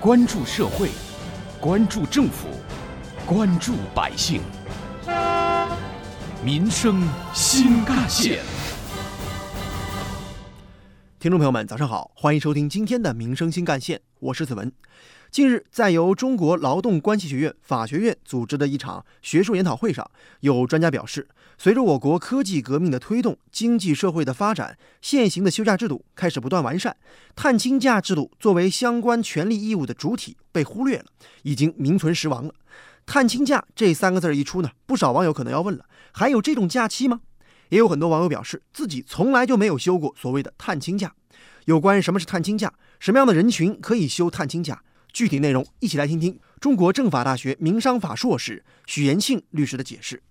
关注社会，关注政府，关注百姓，民生新干线。听众朋友们，早上好，欢迎收听今天的《民生新干线》，我是子文。近日，在由中国劳动关系学院、法学院组织的一场学术研讨会上，有专家表示，随着我国科技革命的推动，经济社会的发展，现行的休假制度开始不断完善，探亲假制度作为相关权利义务的主体被忽略了，已经名存实亡了。探亲假这三个字一出呢，不少网友可能要问了：还有这种假期吗？也有很多网友表示，自己从来就没有休过所谓的探亲假。有关什么是探亲假，什么样的人群可以休探亲假？具体内容，一起来听听中国政法大学民商法硕士许延庆律师的解释。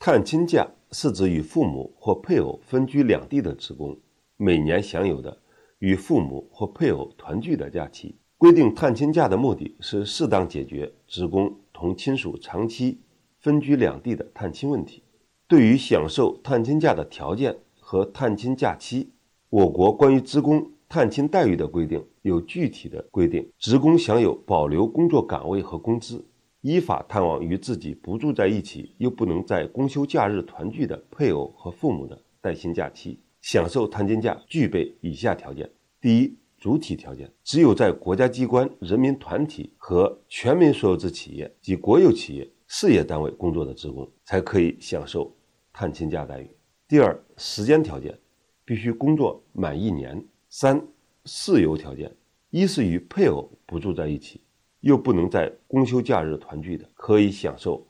探亲假是指与父母或配偶分居两地的职工每年享有的与父母或配偶团聚的假期。规定探亲假的目的是适当解决职工同亲属长期分居两地的探亲问题。对于享受探亲假的条件和探亲假期，我国关于职工。探亲待遇的规定有具体的规定，职工享有保留工作岗位和工资，依法探望与自己不住在一起又不能在公休假日团聚的配偶和父母的带薪假期。享受探亲假具备以下条件：第一，主体条件，只有在国家机关、人民团体和全民所有制企业及国有企业、事业单位工作的职工才可以享受探亲假待遇。第二，时间条件，必须工作满一年。三事由条件：一是与配偶不住在一起，又不能在公休假日团聚的，可以享受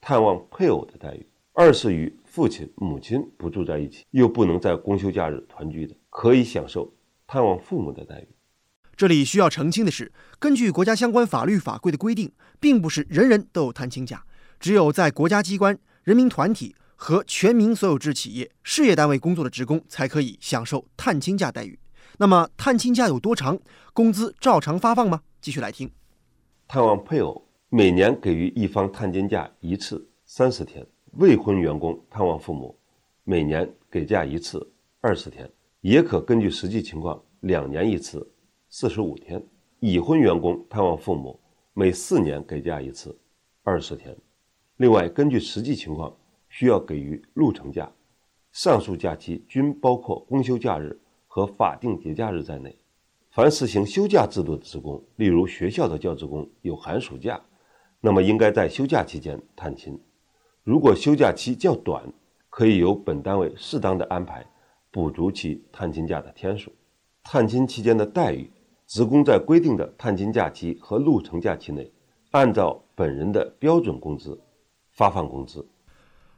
探望配偶的待遇；二是与父亲、母亲不住在一起，又不能在公休假日团聚的，可以享受探望父母的待遇。这里需要澄清的是，根据国家相关法律法规的规定，并不是人人都有探亲假，只有在国家机关、人民团体和全民所有制企业、事业单位工作的职工才可以享受探亲假待遇。那么探亲假有多长？工资照常发放吗？继续来听。探望配偶，每年给予一方探亲假一次，三十天；未婚员工探望父母，每年给假一次，二十天，也可根据实际情况两年一次，四十五天；已婚员工探望父母，每四年给假一次，二十天。另外，根据实际情况，需要给予路程假。上述假期均包括公休假日。和法定节假日在内，凡实行休假制度的职工，例如学校的教职工有寒暑假，那么应该在休假期间探亲。如果休假期较短，可以由本单位适当的安排补足其探亲假的天数。探亲期间的待遇，职工在规定的探亲假期和路程假期内，按照本人的标准工资发放工资。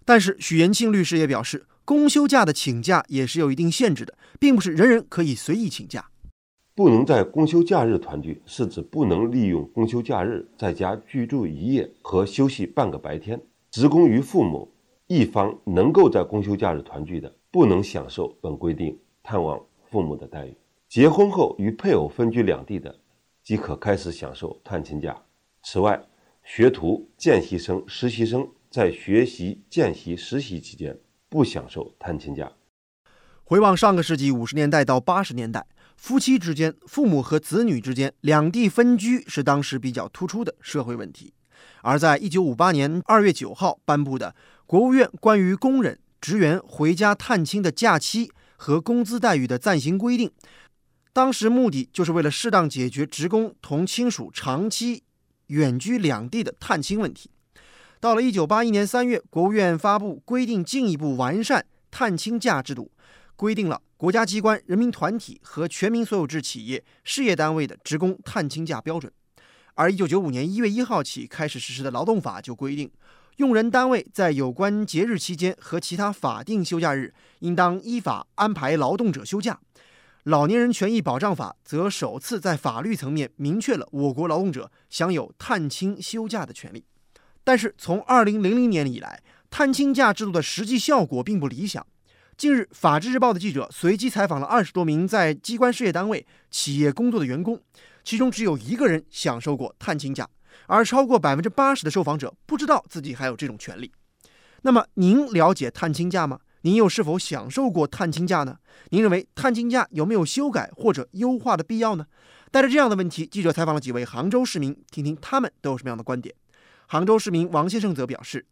但是许延庆律师也表示。公休假的请假也是有一定限制的，并不是人人可以随意请假。不能在公休假日团聚，是指不能利用公休假日在家居住一夜和休息半个白天。职工与父母一方能够在公休假日团聚的，不能享受本规定探望父母的待遇。结婚后与配偶分居两地的，即可开始享受探亲假。此外，学徒、见习生、实习生在学习、见习、实习期间。不享受探亲假。回望上个世纪五十年代到八十年代，夫妻之间、父母和子女之间两地分居是当时比较突出的社会问题。而在一九五八年二月九号颁布的国务院关于工人、职员回家探亲的假期和工资待遇的暂行规定，当时目的就是为了适当解决职工同亲属长期远居两地的探亲问题。到了一九八一年三月，国务院发布规定，进一步完善探亲假制度，规定了国家机关、人民团体和全民所有制企业、事业单位的职工探亲假标准。而一九九五年一月一号起开始实施的劳动法就规定，用人单位在有关节日期间和其他法定休假日，应当依法安排劳动者休假。老年人权益保障法则首次在法律层面明确了我国劳动者享有探亲休假的权利。但是从二零零零年以来，探亲假制度的实际效果并不理想。近日，《法制日报》的记者随机采访了二十多名在机关事业单位、企业工作的员工，其中只有一个人享受过探亲假，而超过百分之八十的受访者不知道自己还有这种权利。那么，您了解探亲假吗？您又是否享受过探亲假呢？您认为探亲假有没有修改或者优化的必要呢？带着这样的问题，记者采访了几位杭州市民，听听他们都有什么样的观点。杭州市民王先生则表示，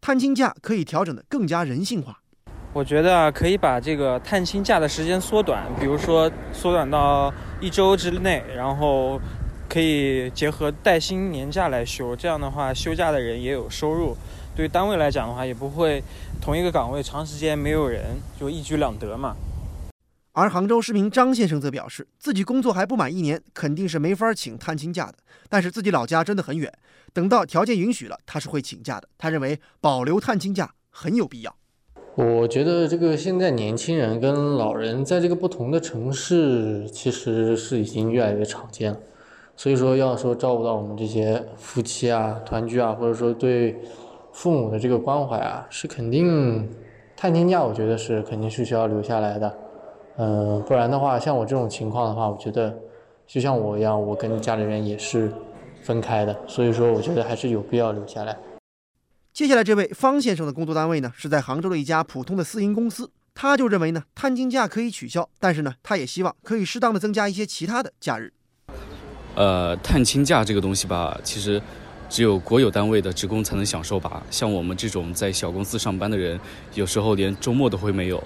探亲假可以调整的更加人性化。我觉得可以把这个探亲假的时间缩短，比如说缩短到一周之内，然后可以结合带薪年假来休。这样的话，休假的人也有收入，对单位来讲的话，也不会同一个岗位长时间没有人，就一举两得嘛。而杭州市民张先生则表示，自己工作还不满一年，肯定是没法请探亲假的。但是自己老家真的很远，等到条件允许了，他是会请假的。他认为保留探亲假很有必要。我觉得这个现在年轻人跟老人在这个不同的城市，其实是已经越来越常见了。所以说，要说照顾到我们这些夫妻啊、团聚啊，或者说对父母的这个关怀啊，是肯定探亲假，我觉得是肯定是需要留下来的。嗯，不然的话，像我这种情况的话，我觉得就像我一样，我跟家里人也是分开的，所以说我觉得还是有必要留下来。接下来这位方先生的工作单位呢，是在杭州的一家普通的私营公司，他就认为呢，探亲假可以取消，但是呢，他也希望可以适当的增加一些其他的假日。呃，探亲假这个东西吧，其实只有国有单位的职工才能享受吧，像我们这种在小公司上班的人，有时候连周末都会没有。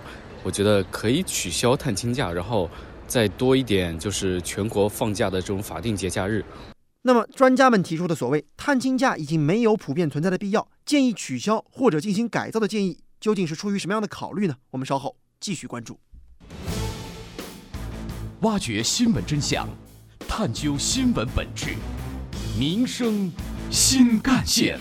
我觉得可以取消探亲假，然后再多一点就是全国放假的这种法定节假日。那么专家们提出的所谓探亲假已经没有普遍存在的必要，建议取消或者进行改造的建议，究竟是出于什么样的考虑呢？我们稍后继续关注。挖掘新闻真相，探究新闻本质，民生新干线。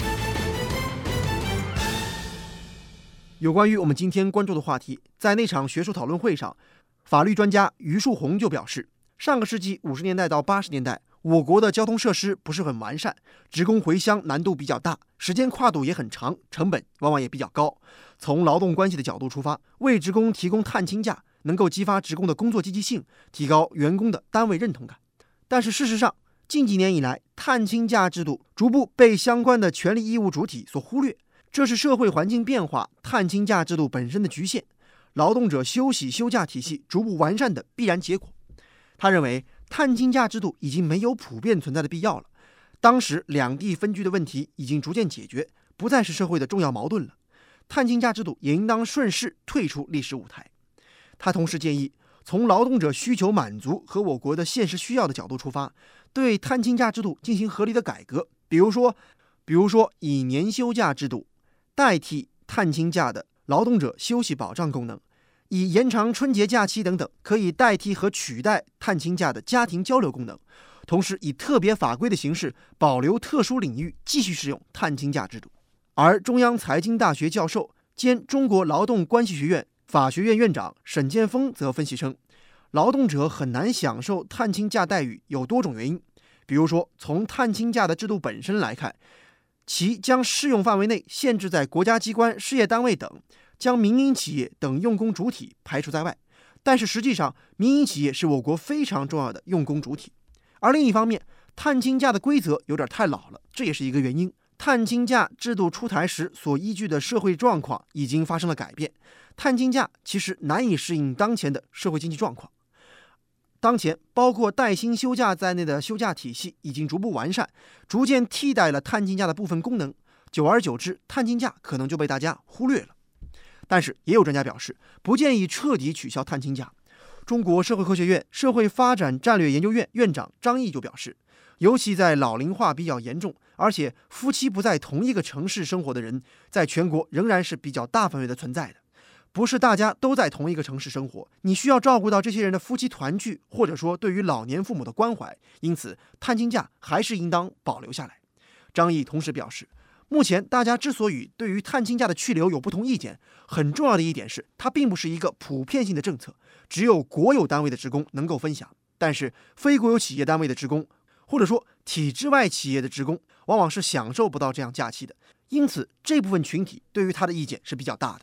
有关于我们今天关注的话题，在那场学术讨论会上，法律专家于树红就表示，上个世纪五十年代到八十年代，我国的交通设施不是很完善，职工回乡难度比较大，时间跨度也很长，成本往往也比较高。从劳动关系的角度出发，为职工提供探亲假，能够激发职工的工作积极性，提高员工的单位认同感。但是事实上，近几年以来，探亲假制度逐步被相关的权利义务主体所忽略。这是社会环境变化、探亲假制度本身的局限，劳动者休息休假体系逐步完善的必然结果。他认为，探亲假制度已经没有普遍存在的必要了。当时两地分居的问题已经逐渐解决，不再是社会的重要矛盾了。探亲假制度也应当顺势退出历史舞台。他同时建议，从劳动者需求满足和我国的现实需要的角度出发，对探亲假制度进行合理的改革。比如说，比如说以年休假制度。代替探亲假的劳动者休息保障功能，以延长春节假期等等，可以代替和取代探亲假的家庭交流功能。同时，以特别法规的形式保留特殊领域继续适用探亲假制度。而中央财经大学教授兼中国劳动关系学院法学院院长沈建峰则分析称，劳动者很难享受探亲假待遇有多种原因，比如说从探亲假的制度本身来看。其将适用范围内限制在国家机关、事业单位等，将民营企业等用工主体排除在外。但是实际上，民营企业是我国非常重要的用工主体。而另一方面，探亲假的规则有点太老了，这也是一个原因。探亲假制度出台时所依据的社会状况已经发生了改变，探亲假其实难以适应当前的社会经济状况。当前，包括带薪休假在内的休假体系已经逐步完善，逐渐替代了探亲假的部分功能。久而久之，探亲假可能就被大家忽略了。但是，也有专家表示，不建议彻底取消探亲假。中国社会科学院社会发展战略研究院院长张毅就表示，尤其在老龄化比较严重，而且夫妻不在同一个城市生活的人，在全国仍然是比较大范围的存在的。不是大家都在同一个城市生活，你需要照顾到这些人的夫妻团聚，或者说对于老年父母的关怀，因此探亲假还是应当保留下来。张毅同时表示，目前大家之所以对于探亲假的去留有不同意见，很重要的一点是，它并不是一个普遍性的政策，只有国有单位的职工能够分享，但是非国有企业单位的职工，或者说体制外企业的职工，往往是享受不到这样假期的，因此这部分群体对于他的意见是比较大的。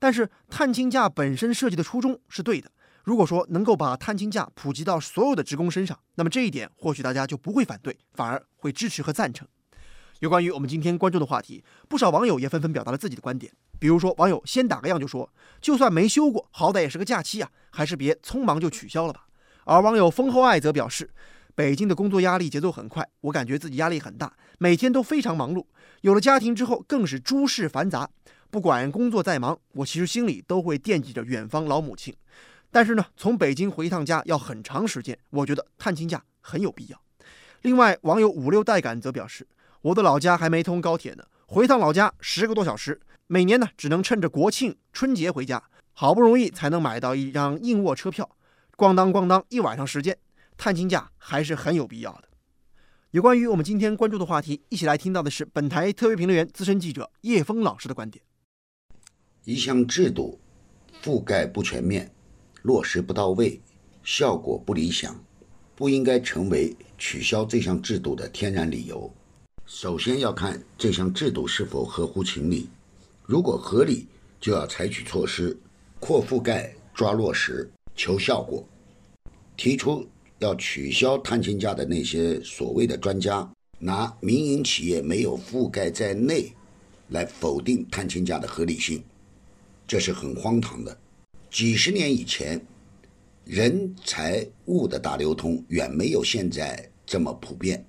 但是探亲假本身设计的初衷是对的。如果说能够把探亲假普及到所有的职工身上，那么这一点或许大家就不会反对，反而会支持和赞成。有关于我们今天关注的话题，不少网友也纷纷表达了自己的观点。比如说，网友先打个样就说：“就算没休过，好歹也是个假期啊，还是别匆忙就取消了吧。”而网友风后爱则表示：“北京的工作压力节奏很快，我感觉自己压力很大，每天都非常忙碌。有了家庭之后，更是诸事繁杂。不管工作再忙，我其实心里都会惦记着远方老母亲。但是呢，从北京回一趟家要很长时间，我觉得探亲假很有必要。另外，网友五六代感则表示，我的老家还没通高铁呢，回趟老家十个多小时，每年呢只能趁着国庆春节回家，好不容易才能买到一张硬卧车票，咣当咣当一晚上时间，探亲假还是很有必要的。有关于我们今天关注的话题，一起来听到的是本台特别评论员、资深记者叶峰老师的观点。一项制度覆盖不全面、落实不到位、效果不理想，不应该成为取消这项制度的天然理由。首先要看这项制度是否合乎情理，如果合理，就要采取措施，扩覆盖、抓落实、求效果。提出要取消探亲假的那些所谓的专家，拿民营企业没有覆盖在内来否定探亲假的合理性。这是很荒唐的。几十年以前，人财物的大流通远没有现在这么普遍。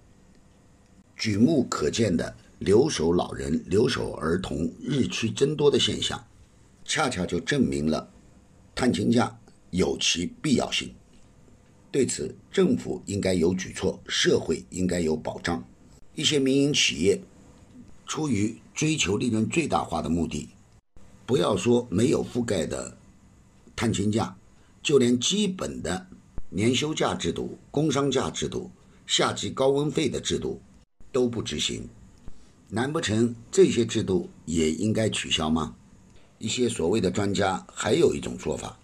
举目可见的留守老人、留守儿童日趋增多的现象，恰恰就证明了探亲假有其必要性。对此，政府应该有举措，社会应该有保障。一些民营企业出于追求利润最大化的目的。不要说没有覆盖的探亲假，就连基本的年休假制度、工伤假制度、夏季高温费的制度都不执行，难不成这些制度也应该取消吗？一些所谓的专家还有一种说法，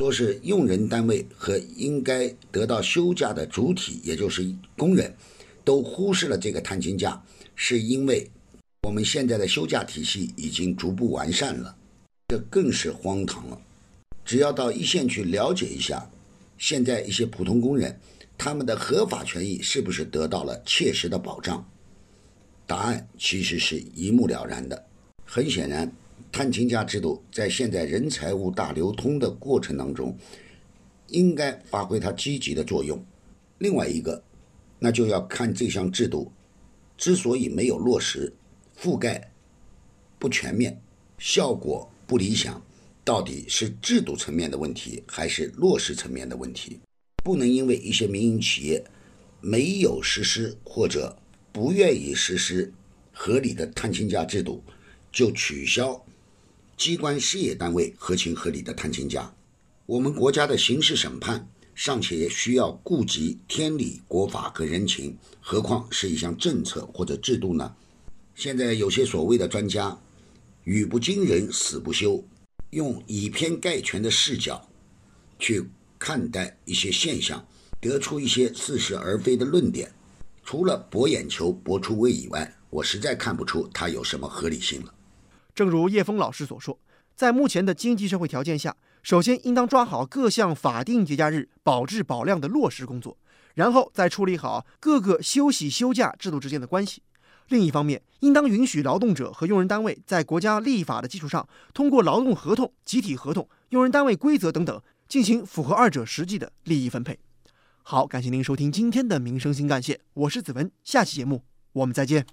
说是用人单位和应该得到休假的主体，也就是工人，都忽视了这个探亲假，是因为。我们现在的休假体系已经逐步完善了，这更是荒唐了。只要到一线去了解一下，现在一些普通工人他们的合法权益是不是得到了切实的保障？答案其实是一目了然的。很显然，探亲假制度在现在人财物大流通的过程当中，应该发挥它积极的作用。另外一个，那就要看这项制度之所以没有落实。覆盖不全面，效果不理想，到底是制度层面的问题，还是落实层面的问题？不能因为一些民营企业没有实施或者不愿意实施合理的探亲假制度，就取消机关事业单位合情合理的探亲假。我们国家的刑事审判尚且需要顾及天理、国法和人情，何况是一项政策或者制度呢？现在有些所谓的专家，语不惊人死不休，用以偏概全的视角去看待一些现象，得出一些似是而非的论点，除了博眼球、博出位以外，我实在看不出它有什么合理性了。正如叶峰老师所说，在目前的经济社会条件下，首先应当抓好各项法定节假日保质保量的落实工作，然后再处理好各个休息休假制度之间的关系。另一方面，应当允许劳动者和用人单位在国家立法的基础上，通过劳动合同、集体合同、用人单位规则等等，进行符合二者实际的利益分配。好，感谢您收听今天的民生新干线，我是子文，下期节目我们再见。